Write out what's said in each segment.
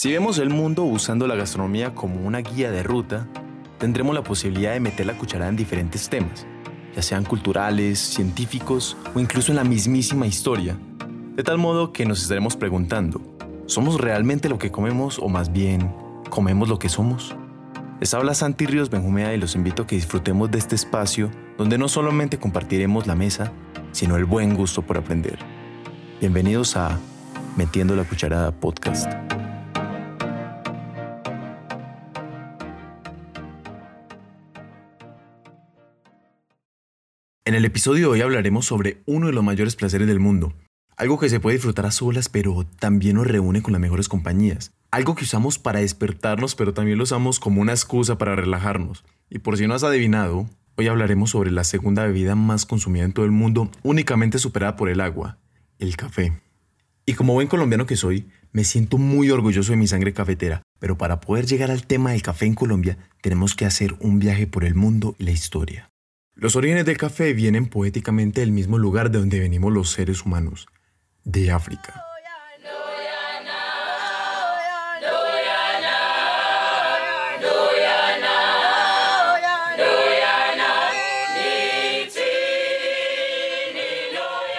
Si vemos el mundo usando la gastronomía como una guía de ruta, tendremos la posibilidad de meter la cucharada en diferentes temas, ya sean culturales, científicos o incluso en la mismísima historia, de tal modo que nos estaremos preguntando, ¿somos realmente lo que comemos o más bien comemos lo que somos? Les habla Santi Ríos Benjumea y los invito a que disfrutemos de este espacio donde no solamente compartiremos la mesa, sino el buen gusto por aprender. Bienvenidos a Metiendo la Cucharada Podcast. En el episodio de hoy hablaremos sobre uno de los mayores placeres del mundo, algo que se puede disfrutar a solas pero también nos reúne con las mejores compañías, algo que usamos para despertarnos pero también lo usamos como una excusa para relajarnos. Y por si no has adivinado, hoy hablaremos sobre la segunda bebida más consumida en todo el mundo, únicamente superada por el agua, el café. Y como buen colombiano que soy, me siento muy orgulloso de mi sangre cafetera, pero para poder llegar al tema del café en Colombia tenemos que hacer un viaje por el mundo y la historia. Los orígenes del café vienen poéticamente del mismo lugar de donde venimos los seres humanos, de África.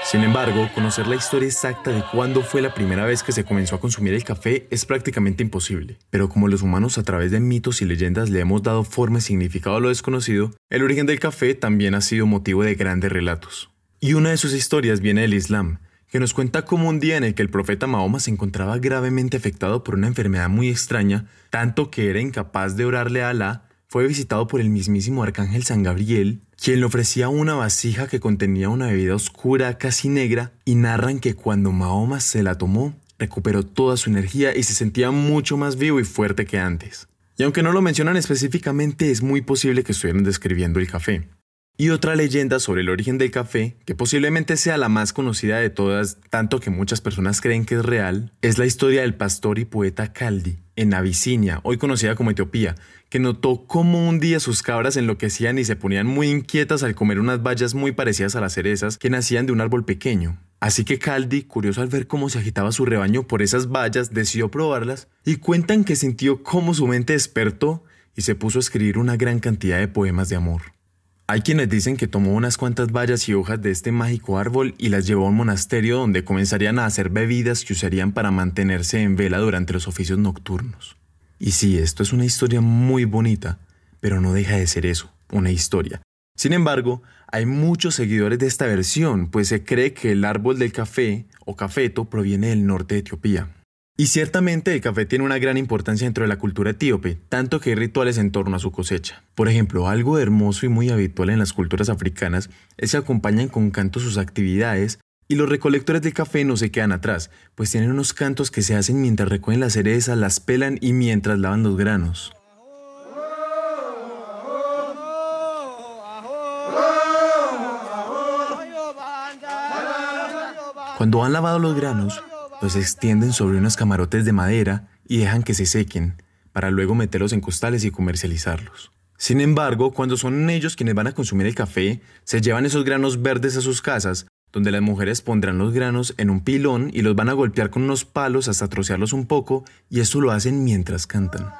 Sin embargo, conocer la historia exacta de cuándo fue la primera vez que se comenzó a consumir el café es prácticamente imposible. Pero como los humanos a través de mitos y leyendas le hemos dado forma y significado a lo desconocido, el origen del café también ha sido motivo de grandes relatos. Y una de sus historias viene del Islam, que nos cuenta cómo un día en el que el profeta Mahoma se encontraba gravemente afectado por una enfermedad muy extraña, tanto que era incapaz de orarle a Alá, fue visitado por el mismísimo arcángel San Gabriel, quien le ofrecía una vasija que contenía una bebida oscura casi negra y narran que cuando Mahoma se la tomó, recuperó toda su energía y se sentía mucho más vivo y fuerte que antes. Y aunque no lo mencionan específicamente, es muy posible que estuvieran describiendo el café. Y otra leyenda sobre el origen del café, que posiblemente sea la más conocida de todas, tanto que muchas personas creen que es real, es la historia del pastor y poeta Caldi, en Abisinia, hoy conocida como Etiopía, que notó cómo un día sus cabras enloquecían y se ponían muy inquietas al comer unas bayas muy parecidas a las cerezas que nacían de un árbol pequeño. Así que Caldi, curioso al ver cómo se agitaba su rebaño por esas bayas, decidió probarlas y cuentan que sintió cómo su mente despertó y se puso a escribir una gran cantidad de poemas de amor. Hay quienes dicen que tomó unas cuantas bayas y hojas de este mágico árbol y las llevó a un monasterio donde comenzarían a hacer bebidas que usarían para mantenerse en vela durante los oficios nocturnos. Y sí, esto es una historia muy bonita, pero no deja de ser eso, una historia. Sin embargo, hay muchos seguidores de esta versión, pues se cree que el árbol del café o cafeto proviene del norte de Etiopía. Y ciertamente el café tiene una gran importancia dentro de la cultura etíope, tanto que hay rituales en torno a su cosecha. Por ejemplo, algo hermoso y muy habitual en las culturas africanas es que acompañan con cantos sus actividades y los recolectores de café no se quedan atrás, pues tienen unos cantos que se hacen mientras recogen las cerezas, las pelan y mientras lavan los granos. Cuando han lavado los granos, los extienden sobre unos camarotes de madera y dejan que se sequen, para luego meterlos en costales y comercializarlos. Sin embargo, cuando son ellos quienes van a consumir el café, se llevan esos granos verdes a sus casas, donde las mujeres pondrán los granos en un pilón y los van a golpear con unos palos hasta trocearlos un poco, y esto lo hacen mientras cantan.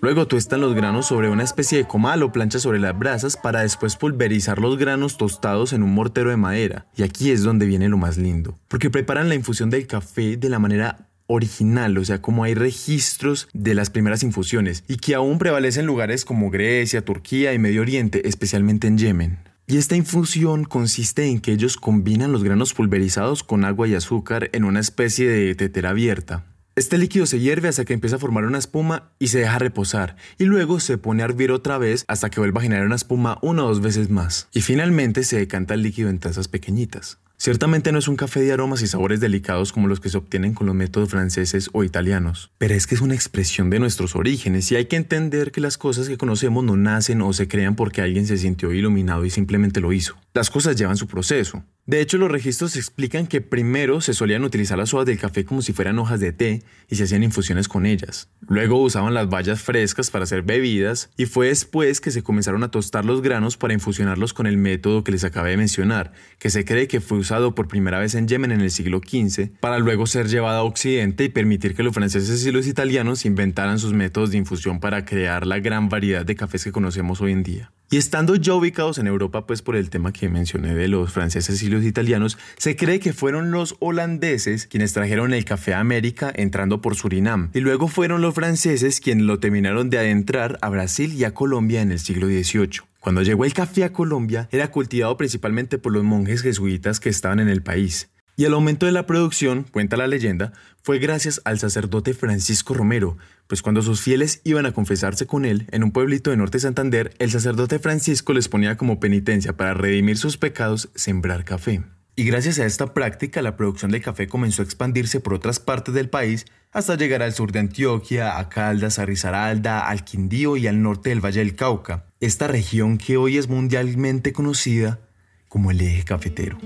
Luego tuestan los granos sobre una especie de comal o plancha sobre las brasas para después pulverizar los granos tostados en un mortero de madera. Y aquí es donde viene lo más lindo, porque preparan la infusión del café de la manera original, o sea, como hay registros de las primeras infusiones y que aún prevalecen en lugares como Grecia, Turquía y Medio Oriente, especialmente en Yemen. Y esta infusión consiste en que ellos combinan los granos pulverizados con agua y azúcar en una especie de tetera abierta. Este líquido se hierve hasta que empieza a formar una espuma y se deja reposar, y luego se pone a hervir otra vez hasta que vuelva a generar una espuma una o dos veces más. Y finalmente se decanta el líquido en tazas pequeñitas. Ciertamente no es un café de aromas y sabores delicados como los que se obtienen con los métodos franceses o italianos, pero es que es una expresión de nuestros orígenes y hay que entender que las cosas que conocemos no nacen o se crean porque alguien se sintió iluminado y simplemente lo hizo. Las cosas llevan su proceso. De hecho, los registros explican que primero se solían utilizar las hojas del café como si fueran hojas de té y se hacían infusiones con ellas. Luego usaban las bayas frescas para hacer bebidas y fue después que se comenzaron a tostar los granos para infusionarlos con el método que les acabé de mencionar, que se cree que fue usado por primera vez en Yemen en el siglo XV, para luego ser llevado a Occidente y permitir que los franceses y los italianos inventaran sus métodos de infusión para crear la gran variedad de cafés que conocemos hoy en día. Y estando ya ubicados en Europa, pues por el tema que mencioné de los franceses y los italianos, se cree que fueron los holandeses quienes trajeron el café a América entrando por Surinam, y luego fueron los franceses quienes lo terminaron de adentrar a Brasil y a Colombia en el siglo XVIII. Cuando llegó el café a Colombia, era cultivado principalmente por los monjes jesuitas que estaban en el país. Y el aumento de la producción, cuenta la leyenda, fue gracias al sacerdote Francisco Romero, pues cuando sus fieles iban a confesarse con él en un pueblito de Norte Santander, el sacerdote Francisco les ponía como penitencia para redimir sus pecados sembrar café. Y gracias a esta práctica la producción de café comenzó a expandirse por otras partes del país hasta llegar al sur de Antioquia, a Caldas, a Risaralda, al Quindío y al norte del Valle del Cauca, esta región que hoy es mundialmente conocida como el eje cafetero.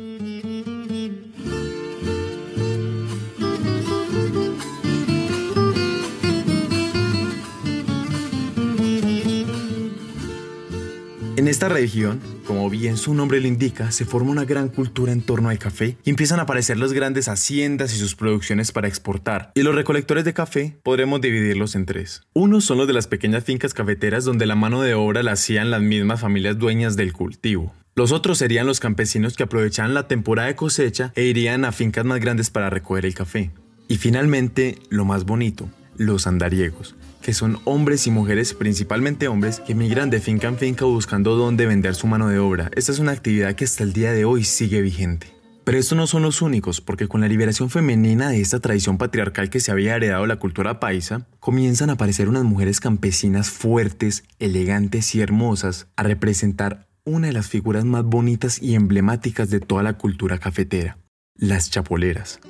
En esta región, como bien su nombre lo indica, se forma una gran cultura en torno al café y empiezan a aparecer las grandes haciendas y sus producciones para exportar. Y los recolectores de café podremos dividirlos en tres. Uno son los de las pequeñas fincas cafeteras donde la mano de obra la hacían las mismas familias dueñas del cultivo. Los otros serían los campesinos que aprovechaban la temporada de cosecha e irían a fincas más grandes para recoger el café. Y finalmente, lo más bonito, los andariegos, que son hombres y mujeres, principalmente hombres, que migran de finca en finca buscando dónde vender su mano de obra. Esta es una actividad que hasta el día de hoy sigue vigente. Pero estos no son los únicos, porque con la liberación femenina de esta tradición patriarcal que se había heredado la cultura paisa, comienzan a aparecer unas mujeres campesinas fuertes, elegantes y hermosas a representar una de las figuras más bonitas y emblemáticas de toda la cultura cafetera, las chapoleras.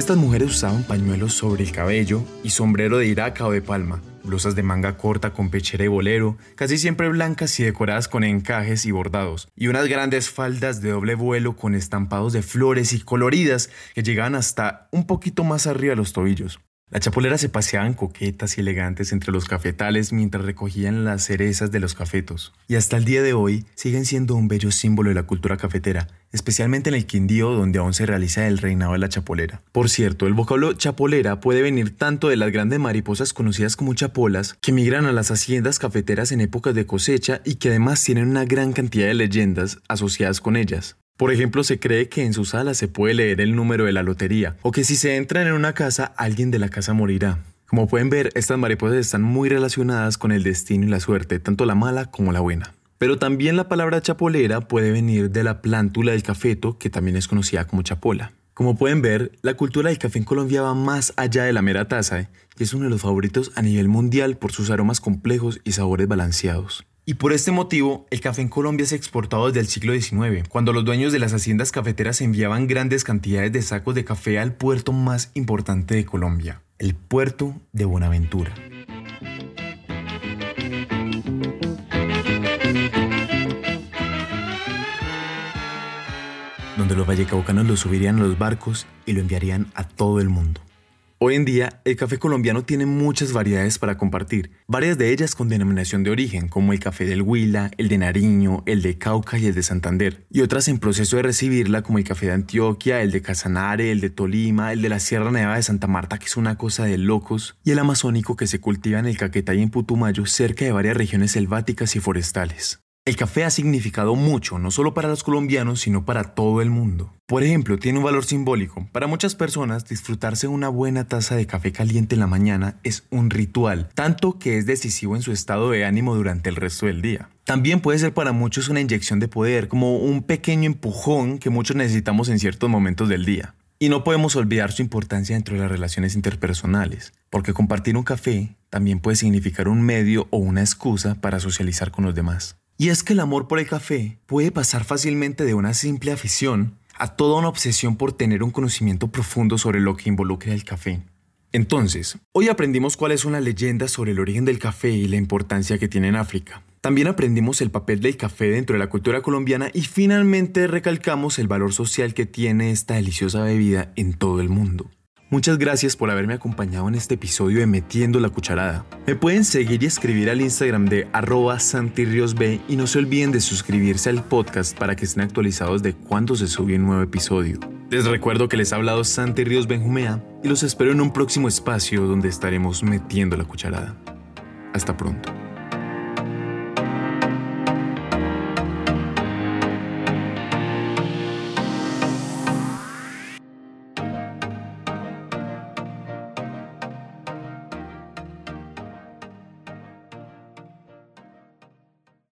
Estas mujeres usaban pañuelos sobre el cabello y sombrero de iraca o de palma, blusas de manga corta con pechera y bolero, casi siempre blancas y decoradas con encajes y bordados, y unas grandes faldas de doble vuelo con estampados de flores y coloridas que llegaban hasta un poquito más arriba de los tobillos. Las chapoleras se paseaban coquetas y elegantes entre los cafetales mientras recogían las cerezas de los cafetos. Y hasta el día de hoy siguen siendo un bello símbolo de la cultura cafetera, especialmente en el Quindío donde aún se realiza el reinado de la chapolera. Por cierto, el vocablo chapolera puede venir tanto de las grandes mariposas conocidas como chapolas, que migran a las haciendas cafeteras en épocas de cosecha y que además tienen una gran cantidad de leyendas asociadas con ellas. Por ejemplo, se cree que en su sala se puede leer el número de la lotería, o que si se entra en una casa, alguien de la casa morirá. Como pueden ver, estas mariposas están muy relacionadas con el destino y la suerte, tanto la mala como la buena. Pero también la palabra chapolera puede venir de la plántula del cafeto, que también es conocida como chapola. Como pueden ver, la cultura del café en Colombia va más allá de la mera taza, ¿eh? y es uno de los favoritos a nivel mundial por sus aromas complejos y sabores balanceados. Y por este motivo, el café en Colombia se exportado desde el siglo XIX, cuando los dueños de las haciendas cafeteras enviaban grandes cantidades de sacos de café al puerto más importante de Colombia, el puerto de Buenaventura. donde los vallecaucanos lo subirían a los barcos y lo enviarían a todo el mundo. Hoy en día, el café colombiano tiene muchas variedades para compartir, varias de ellas con denominación de origen, como el café del Huila, el de Nariño, el de Cauca y el de Santander, y otras en proceso de recibirla, como el café de Antioquia, el de Casanare, el de Tolima, el de la Sierra Nevada de Santa Marta, que es una cosa de locos, y el amazónico que se cultiva en el Caquetá y en Putumayo, cerca de varias regiones selváticas y forestales. El café ha significado mucho, no solo para los colombianos, sino para todo el mundo. Por ejemplo, tiene un valor simbólico. Para muchas personas, disfrutarse una buena taza de café caliente en la mañana es un ritual, tanto que es decisivo en su estado de ánimo durante el resto del día. También puede ser para muchos una inyección de poder, como un pequeño empujón que muchos necesitamos en ciertos momentos del día. Y no podemos olvidar su importancia dentro de las relaciones interpersonales, porque compartir un café también puede significar un medio o una excusa para socializar con los demás. Y es que el amor por el café puede pasar fácilmente de una simple afición a toda una obsesión por tener un conocimiento profundo sobre lo que involucra el café. Entonces, hoy aprendimos cuáles son las leyendas sobre el origen del café y la importancia que tiene en África. También aprendimos el papel del café dentro de la cultura colombiana y finalmente recalcamos el valor social que tiene esta deliciosa bebida en todo el mundo. Muchas gracias por haberme acompañado en este episodio de Metiendo la Cucharada. Me pueden seguir y escribir al Instagram de arroba santirriosb y no se olviden de suscribirse al podcast para que estén actualizados de cuándo se sube un nuevo episodio. Les recuerdo que les ha hablado Santi Ríos Benjumea y los espero en un próximo espacio donde estaremos metiendo la cucharada. Hasta pronto.